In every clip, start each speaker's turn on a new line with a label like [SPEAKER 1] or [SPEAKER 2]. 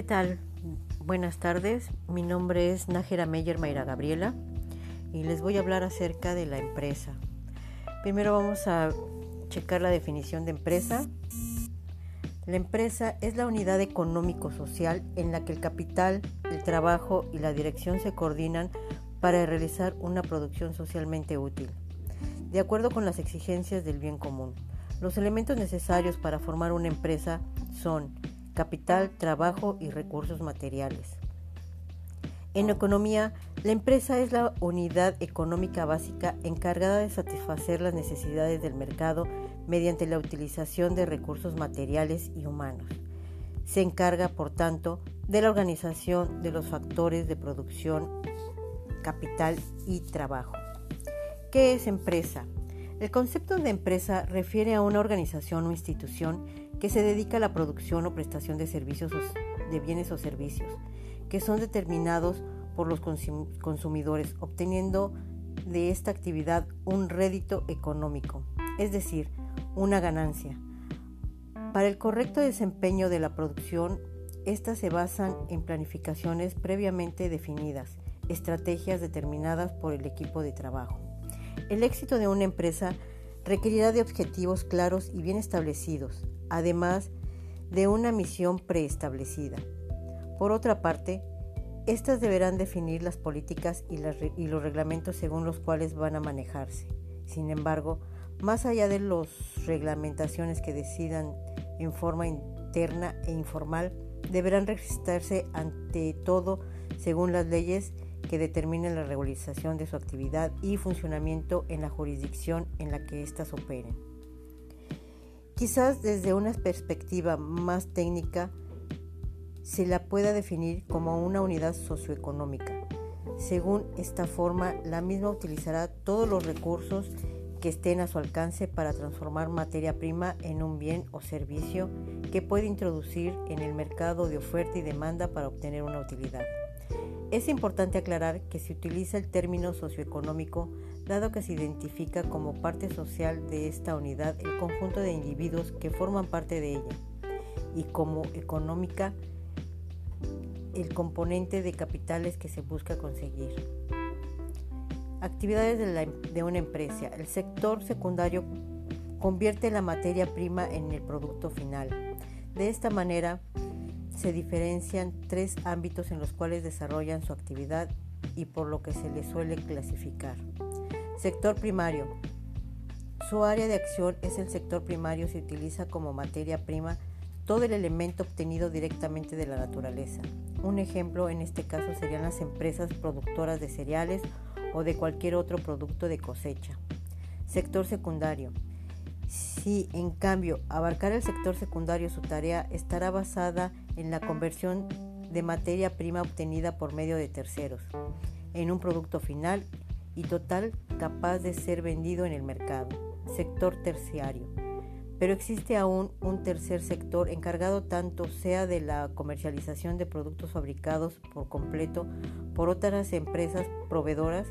[SPEAKER 1] ¿qué tal? Buenas tardes, mi nombre es Nájera Meyer Mayra Gabriela y les voy a hablar acerca de la empresa. Primero vamos a checar la definición de empresa. La empresa es la unidad económico-social en la que el capital, el trabajo y la dirección se coordinan para realizar una producción socialmente útil, de acuerdo con las exigencias del bien común. Los elementos necesarios para formar una empresa son capital, trabajo y recursos materiales. En economía, la empresa es la unidad económica básica encargada de satisfacer las necesidades del mercado mediante la utilización de recursos materiales y humanos. Se encarga, por tanto, de la organización de los factores de producción, capital y trabajo. ¿Qué es empresa? El concepto de empresa refiere a una organización o institución que se dedica a la producción o prestación de servicios de bienes o servicios, que son determinados por los consumidores, obteniendo de esta actividad un rédito económico, es decir, una ganancia. Para el correcto desempeño de la producción, estas se basan en planificaciones previamente definidas, estrategias determinadas por el equipo de trabajo. El éxito de una empresa requerirá de objetivos claros y bien establecidos, además de una misión preestablecida. Por otra parte, estas deberán definir las políticas y, los reglamentos según los cuales van a manejarse. Sin embargo, más allá de las reglamentaciones que decidan en forma interna e informal, deberán registrarse ante todo según las leyes que determinen la regularización de su actividad y funcionamiento en la jurisdicción en la que éstas operen. Quizás desde una perspectiva más técnica se la pueda definir como una unidad socioeconómica. Según esta forma, la misma utilizará todos los recursos que estén a su alcance para transformar materia prima en un bien o servicio que puede introducir en el mercado de oferta y demanda para obtener una utilidad. Es importante aclarar que se utiliza el término socioeconómico dado que se identifica como parte social de esta unidad el conjunto de individuos que forman parte de ella y como económica el componente de capitales que se busca conseguir. Actividades de, de una empresa. El sector secundario convierte la materia prima en el producto final. De esta manera, se diferencian tres ámbitos en los cuales desarrollan su actividad y por lo que se les suele clasificar. Sector primario. Su área de acción es el sector primario, se utiliza como materia prima todo el elemento obtenido directamente de la naturaleza. Un ejemplo en este caso serían las empresas productoras de cereales o de cualquier otro producto de cosecha. Sector secundario. Si, en cambio, abarcar el sector secundario su tarea estará basada en la conversión de materia prima obtenida por medio de terceros en un producto final y total capaz de ser vendido en el mercado. Sector terciario. Pero existe aún un tercer sector encargado tanto sea de la comercialización de productos fabricados por completo por otras empresas proveedoras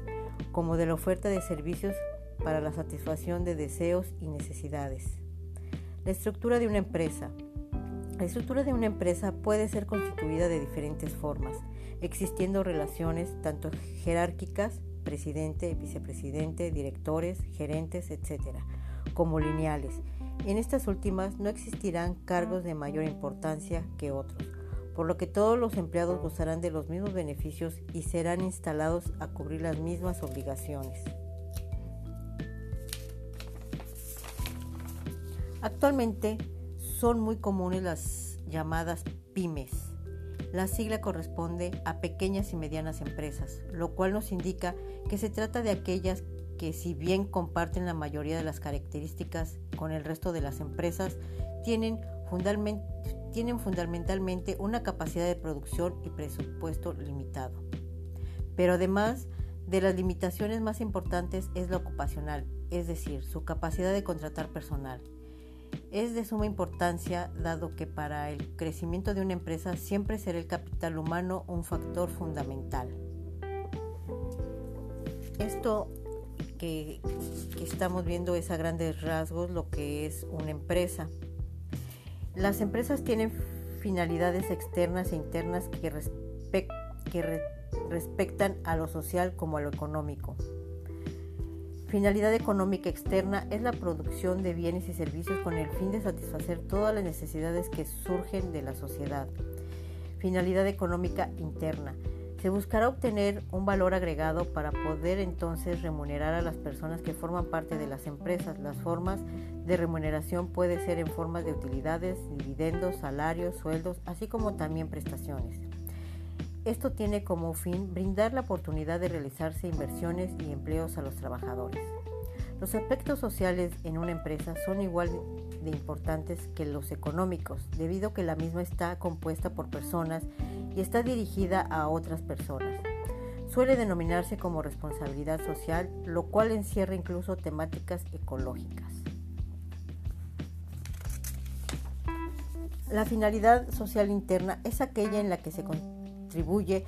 [SPEAKER 1] como de la oferta de servicios para la satisfacción de deseos y necesidades. La estructura de una empresa. La estructura de una empresa puede ser constituida de diferentes formas, existiendo relaciones tanto jerárquicas, presidente, vicepresidente, directores, gerentes, etc., como lineales. En estas últimas no existirán cargos de mayor importancia que otros, por lo que todos los empleados gozarán de los mismos beneficios y serán instalados a cubrir las mismas obligaciones. Actualmente son muy comunes las llamadas pymes. La sigla corresponde a pequeñas y medianas empresas, lo cual nos indica que se trata de aquellas que si bien comparten la mayoría de las características con el resto de las empresas, tienen, fundamentalmente una capacidad de producción y presupuesto limitado. Pero además de las limitaciones más importantes es la ocupacional, es decir, su capacidad de contratar personal es de suma importancia dado que para el crecimiento de una empresa siempre será el capital humano un factor fundamental. Esto que, estamos viendo es a grandes rasgos lo que es una empresa. Las empresas tienen finalidades externas e internas que, que respectan a lo social como a lo económico. Finalidad económica externa es la producción de bienes y servicios con el fin de satisfacer todas las necesidades que surgen de la sociedad. Finalidad económica interna se buscará obtener un valor agregado para poder entonces remunerar a las personas que forman parte de las empresas. Las formas de remuneración puede ser en formas de utilidades, dividendos, salarios, sueldos, así como también prestaciones. Esto tiene como fin brindar la oportunidad de realizarse inversiones y empleos a los trabajadores. Los aspectos sociales en una empresa son igual de importantes que los económicos, debido a que la misma está compuesta por personas y está dirigida a otras personas. Suele denominarse como responsabilidad social, lo cual encierra incluso temáticas ecológicas. La finalidad social interna es aquella en la que se contribuye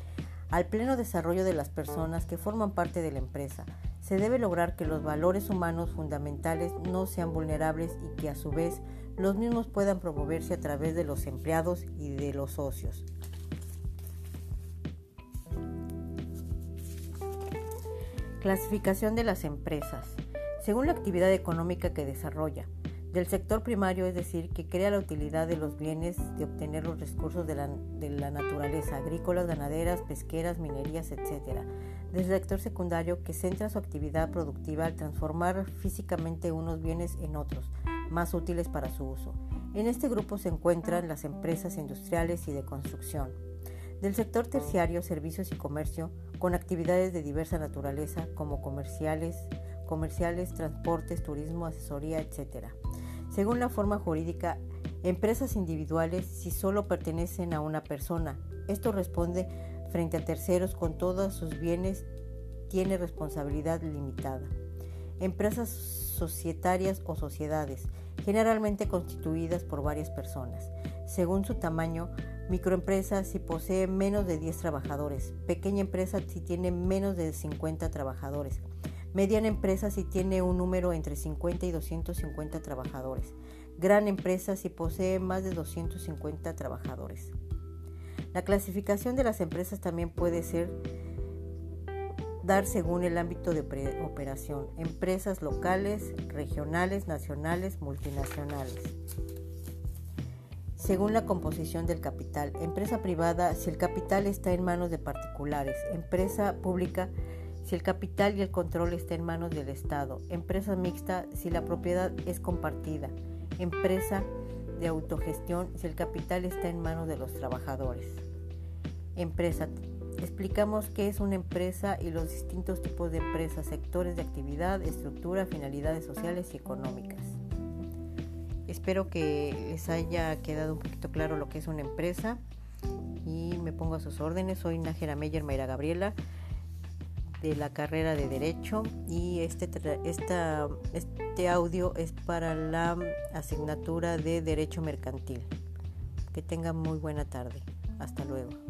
[SPEAKER 1] al pleno desarrollo de las personas que forman parte de la empresa. Se debe lograr que los valores humanos fundamentales no sean vulnerables y que a su vez los mismos puedan promoverse a través de los empleados y de los socios. Clasificación de las empresas. Según la actividad económica que desarrolla. Del sector primario, es decir, que crea la utilidad de los bienes de obtener los recursos de la, de la naturaleza, agrícolas, ganaderas, pesqueras, minerías, etc. Del sector secundario, que centra su actividad productiva al transformar físicamente unos bienes en otros, más útiles para su uso. En este grupo se encuentran las empresas industriales y de construcción. Del sector terciario, servicios y comercio, con actividades de diversa naturaleza como comerciales, comerciales, transportes, turismo, asesoría, etc. Según la forma jurídica, empresas individuales si solo pertenecen a una persona. Esto responde frente a terceros con todos sus bienes, tiene responsabilidad limitada. Empresas societarias o sociedades, generalmente constituidas por varias personas. Según su tamaño, Microempresa si posee menos de 10 trabajadores. Pequeña empresa si tiene menos de 50 trabajadores. Mediana empresa si tiene un número entre 50 y 250 trabajadores. Gran empresa si posee más de 250 trabajadores. La clasificación de las empresas también puede ser dar según el ámbito de operación, empresas locales, regionales, nacionales, multinacionales según la composición del capital. Empresa privada si el capital está en manos de particulares. Empresa pública si el capital y el control está en manos del Estado. Empresa mixta si la propiedad es compartida. Empresa de autogestión si el capital está en manos de los trabajadores. Empresa. Explicamos qué es una empresa y los distintos tipos de empresas, sectores de actividad, estructura, finalidades sociales y económicas. Espero que les haya quedado un poquito claro lo que es una empresa y me pongo a sus órdenes. Soy Nájera Meyer Mayra Gabriela de la carrera de Derecho y este, esta, este audio es para la asignatura de Derecho Mercantil. Que tengan muy buena tarde. Hasta luego.